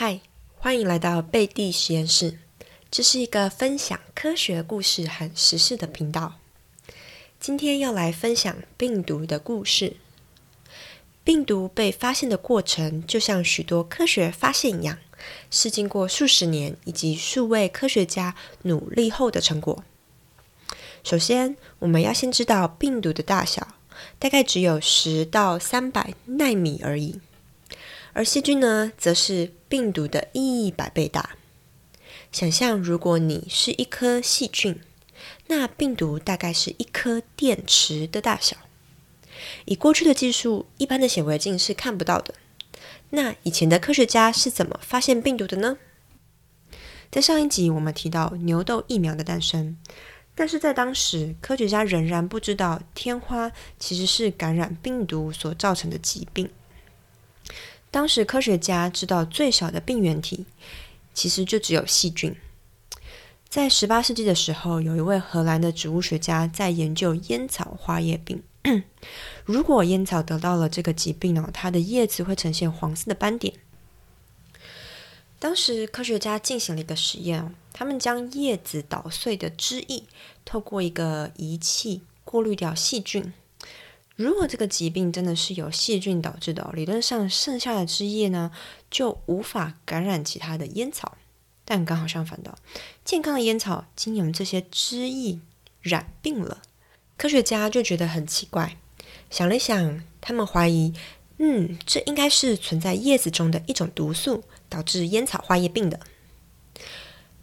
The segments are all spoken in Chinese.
嗨，欢迎来到贝蒂实验室。这是一个分享科学故事和时事的频道。今天要来分享病毒的故事。病毒被发现的过程，就像许多科学发现一样，是经过数十年以及数位科学家努力后的成果。首先，我们要先知道病毒的大小，大概只有十到三百纳米而已。而细菌呢，则是病毒的一百倍大。想象，如果你是一颗细菌，那病毒大概是一颗电池的大小。以过去的技术，一般的显微镜是看不到的。那以前的科学家是怎么发现病毒的呢？在上一集我们提到牛痘疫苗的诞生，但是在当时，科学家仍然不知道天花其实是感染病毒所造成的疾病。当时科学家知道最小的病原体其实就只有细菌。在十八世纪的时候，有一位荷兰的植物学家在研究烟草花叶病。如果烟草得到了这个疾病呢，它的叶子会呈现黄色的斑点。当时科学家进行了一个实验，他们将叶子捣碎的汁液透过一个仪器过滤掉细菌。如果这个疾病真的是由细菌导致的，理论上剩下的汁液呢就无法感染其他的烟草。但刚好相反的，健康的烟草经由这些汁液染病了。科学家就觉得很奇怪，想了想，他们怀疑，嗯，这应该是存在叶子中的一种毒素导致烟草花叶病的。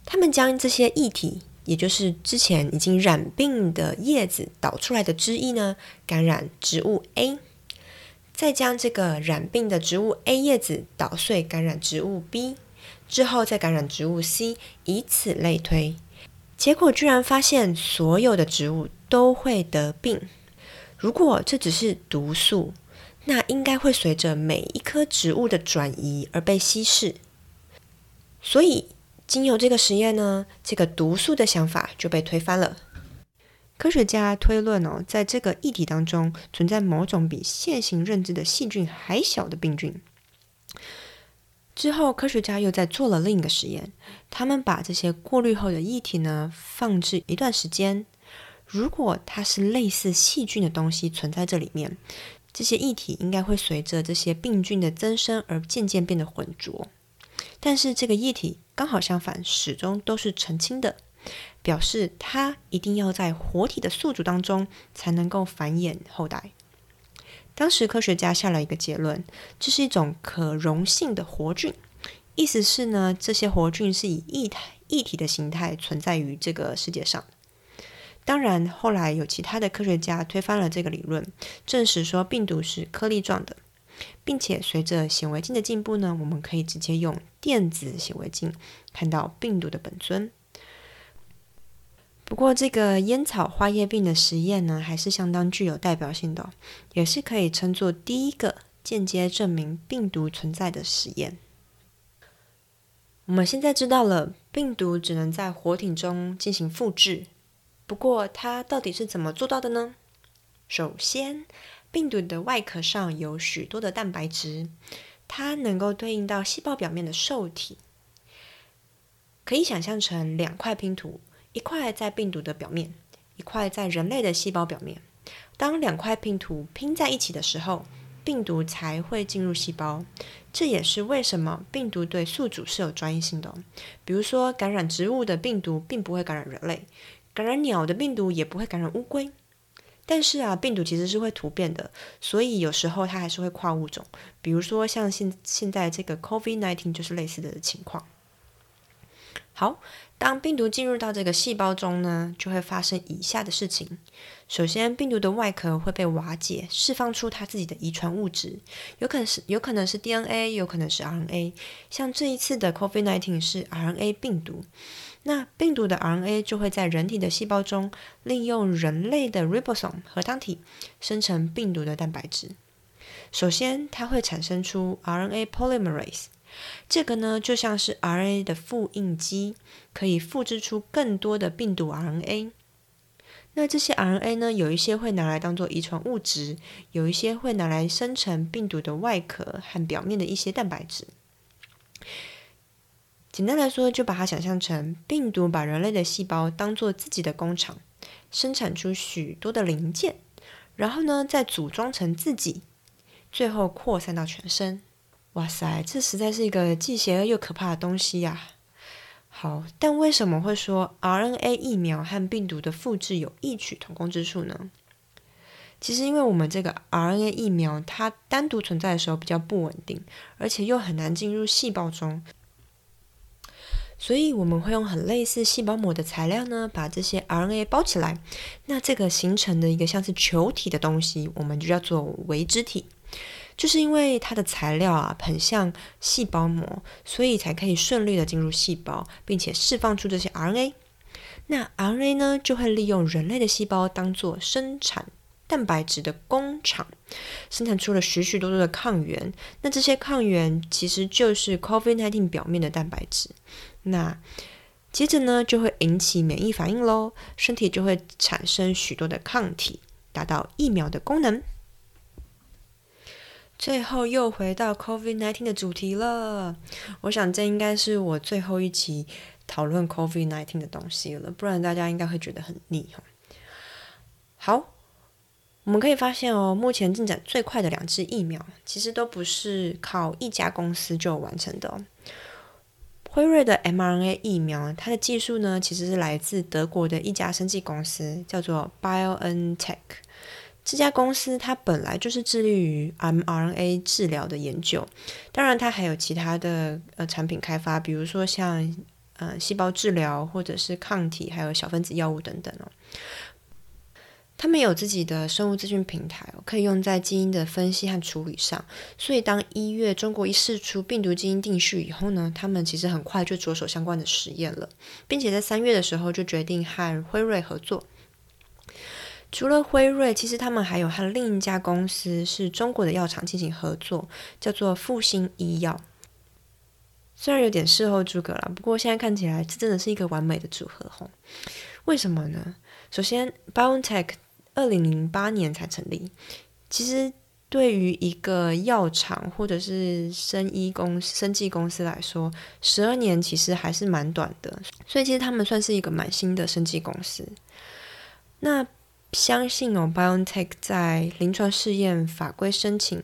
他们将这些液体。也就是之前已经染病的叶子导出来的汁液呢，感染植物 A，再将这个染病的植物 A 叶子捣碎感染植物 B，之后再感染植物 C，以此类推。结果居然发现所有的植物都会得病。如果这只是毒素，那应该会随着每一棵植物的转移而被稀释。所以。经由这个实验呢，这个毒素的想法就被推翻了。科学家推论哦，在这个液体当中存在某种比现行认知的细菌还小的病菌。之后，科学家又在做了另一个实验，他们把这些过滤后的液体呢放置一段时间。如果它是类似细菌的东西存在这里面，这些液体应该会随着这些病菌的增生而渐渐变得浑浊。但是这个液体刚好相反，始终都是澄清的，表示它一定要在活体的宿主当中才能够繁衍后代。当时科学家下了一个结论，这是一种可溶性的活菌，意思是呢，这些活菌是以液态液体的形态存在于这个世界上。当然，后来有其他的科学家推翻了这个理论，证实说病毒是颗粒状的。并且随着显微镜的进步呢，我们可以直接用电子显微镜看到病毒的本尊。不过，这个烟草花叶病的实验呢，还是相当具有代表性的，也是可以称作第一个间接证明病毒存在的实验。我们现在知道了，病毒只能在活体中进行复制。不过，它到底是怎么做到的呢？首先，病毒的外壳上有许多的蛋白质，它能够对应到细胞表面的受体，可以想象成两块拼图，一块在病毒的表面，一块在人类的细胞表面。当两块拼图拼在一起的时候，病毒才会进入细胞。这也是为什么病毒对宿主是有专一性的。比如说，感染植物的病毒并不会感染人类，感染鸟的病毒也不会感染乌龟。但是啊，病毒其实是会突变的，所以有时候它还是会跨物种。比如说像现现在这个 COVID-19 就是类似的情况。好，当病毒进入到这个细胞中呢，就会发生以下的事情。首先，病毒的外壳会被瓦解，释放出它自己的遗传物质，有可能是有可能是 DNA，有可能是 RNA。像这一次的 COVID-19 是 RNA 病毒。那病毒的 RNA 就会在人体的细胞中利用人类的 ribosome 核糖体生成病毒的蛋白质。首先，它会产生出 RNA polymerase，这个呢就像是 RNA 的复印机，可以复制出更多的病毒 RNA。那这些 RNA 呢，有一些会拿来当做遗传物质，有一些会拿来生成病毒的外壳和表面的一些蛋白质。简单来说，就把它想象成病毒把人类的细胞当做自己的工厂，生产出许多的零件，然后呢再组装成自己，最后扩散到全身。哇塞，这实在是一个既邪恶又可怕的东西呀！好，但为什么会说 RNA 疫苗和病毒的复制有异曲同工之处呢？其实，因为我们这个 RNA 疫苗它单独存在的时候比较不稳定，而且又很难进入细胞中，所以我们会用很类似细胞膜的材料呢，把这些 RNA 包起来。那这个形成的一个像是球体的东西，我们就叫做微肢体。就是因为它的材料啊很像细胞膜，所以才可以顺利的进入细胞，并且释放出这些 RNA。那 RNA 呢，就会利用人类的细胞当做生产蛋白质的工厂，生产出了许许多多的抗原。那这些抗原其实就是 COVID-19 表面的蛋白质。那接着呢，就会引起免疫反应喽，身体就会产生许多的抗体，达到疫苗的功能。最后又回到 COVID-19 的主题了。我想这应该是我最后一期讨论 COVID-19 的东西了，不然大家应该会觉得很腻哦。好，我们可以发现哦，目前进展最快的两支疫苗，其实都不是靠一家公司就完成的。辉瑞的 mRNA 疫苗，它的技术呢，其实是来自德国的一家生技公司，叫做 BioNTech。这家公司它本来就是致力于 mRNA 治疗的研究，当然它还有其他的呃产品开发，比如说像呃细胞治疗或者是抗体，还有小分子药物等等哦。他们有自己的生物资讯平台，可以用在基因的分析和处理上。所以当一月中国一试出病毒基因定序以后呢，他们其实很快就着手相关的实验了，并且在三月的时候就决定和辉瑞合作。除了辉瑞，其实他们还有和另一家公司是中国的药厂进行合作，叫做复星医药。虽然有点事后诸葛了，不过现在看起来这真的是一个完美的组合吼。为什么呢？首先，BioNTech 二零零八年才成立，其实对于一个药厂或者是生医公司生技公司来说，十二年其实还是蛮短的。所以其实他们算是一个蛮新的生技公司。那相信哦，BioNTech 在临床试验法规申请，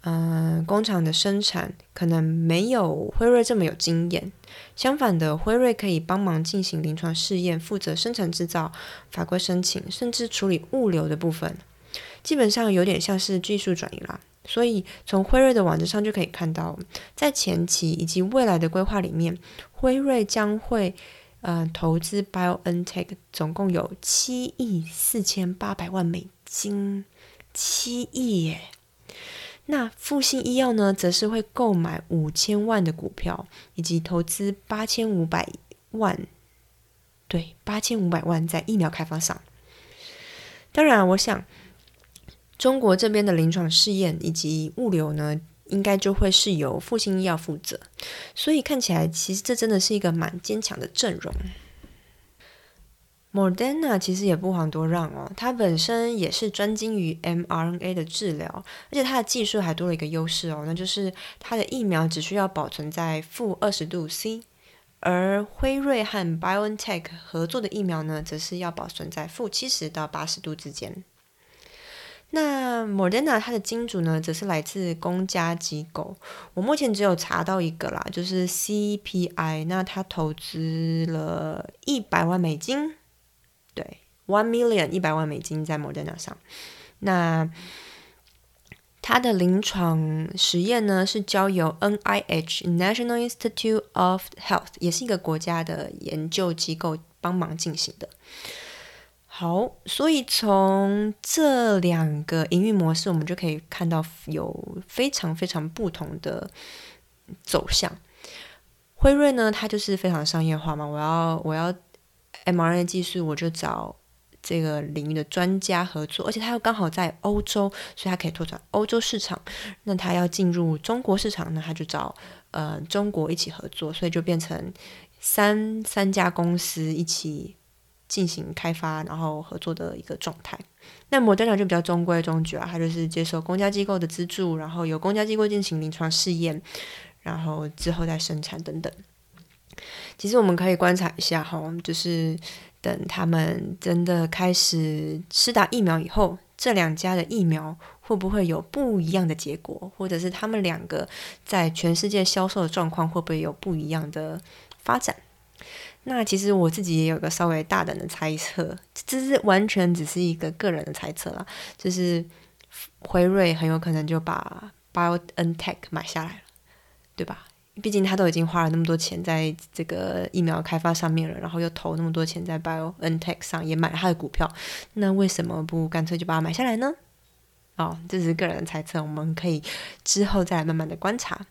嗯，工厂的生产可能没有辉瑞这么有经验。相反的，辉瑞可以帮忙进行临床试验，负责生产制造、法规申请，甚至处理物流的部分，基本上有点像是技术转移啦。所以从辉瑞的网站上就可以看到，在前期以及未来的规划里面，辉瑞将会。呃，投资 BioNTech 总共有七亿四千八百万美金，七亿耶。那复兴医药呢，则是会购买五千万的股票，以及投资八千五百万，对，八千五百万在疫苗开发上。当然，我想中国这边的临床试验以及物流呢。应该就会是由复兴医药负责，所以看起来其实这真的是一个蛮坚强的阵容。Moderna 其实也不遑多让哦，它本身也是专精于 mRNA 的治疗，而且它的技术还多了一个优势哦，那就是它的疫苗只需要保存在负二十度 C，而辉瑞和 BioNTech 合作的疫苗呢，则是要保存在负七十到八十度之间。那 Moderna 它的金主呢，则是来自公家机构。我目前只有查到一个啦，就是 CPI。那他投资了一百万美金，对，one million 一百万美金在 Moderna 上。那它的临床实验呢，是交由 NIH National Institute of Health，也是一个国家的研究机构帮忙进行的。好，所以从这两个营运模式，我们就可以看到有非常非常不同的走向。辉瑞呢，它就是非常商业化嘛，我要我要 mRNA 技术，我就找这个领域的专家合作，而且它又刚好在欧洲，所以它可以拓展欧洲市场。那它要进入中国市场呢，它就找呃中国一起合作，所以就变成三三家公司一起。进行开发，然后合作的一个状态。那摩登 a 就比较中规中矩啊，它就是接受公家机构的资助，然后由公家机构进行临床试验，然后之后再生产等等。其实我们可以观察一下哈，就是等他们真的开始施打疫苗以后，这两家的疫苗会不会有不一样的结果，或者是他们两个在全世界销售的状况会不会有不一样的发展？那其实我自己也有个稍微大胆的猜测，这是完全只是一个个人的猜测啦，就是辉瑞很有可能就把 BioNTech 买下来了，对吧？毕竟他都已经花了那么多钱在这个疫苗开发上面了，然后又投那么多钱在 BioNTech 上，也买了他的股票，那为什么不干脆就把它买下来呢？哦，这只是个人的猜测，我们可以之后再来慢慢的观察。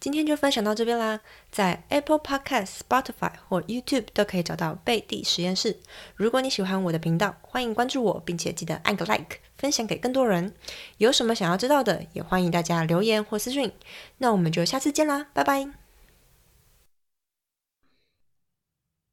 今天就分享到这边啦，在 Apple Podcast、Spotify 或 YouTube 都可以找到贝蒂实验室。如果你喜欢我的频道，欢迎关注我，并且记得按个 Like，分享给更多人。有什么想要知道的，也欢迎大家留言或私讯。那我们就下次见啦，拜拜。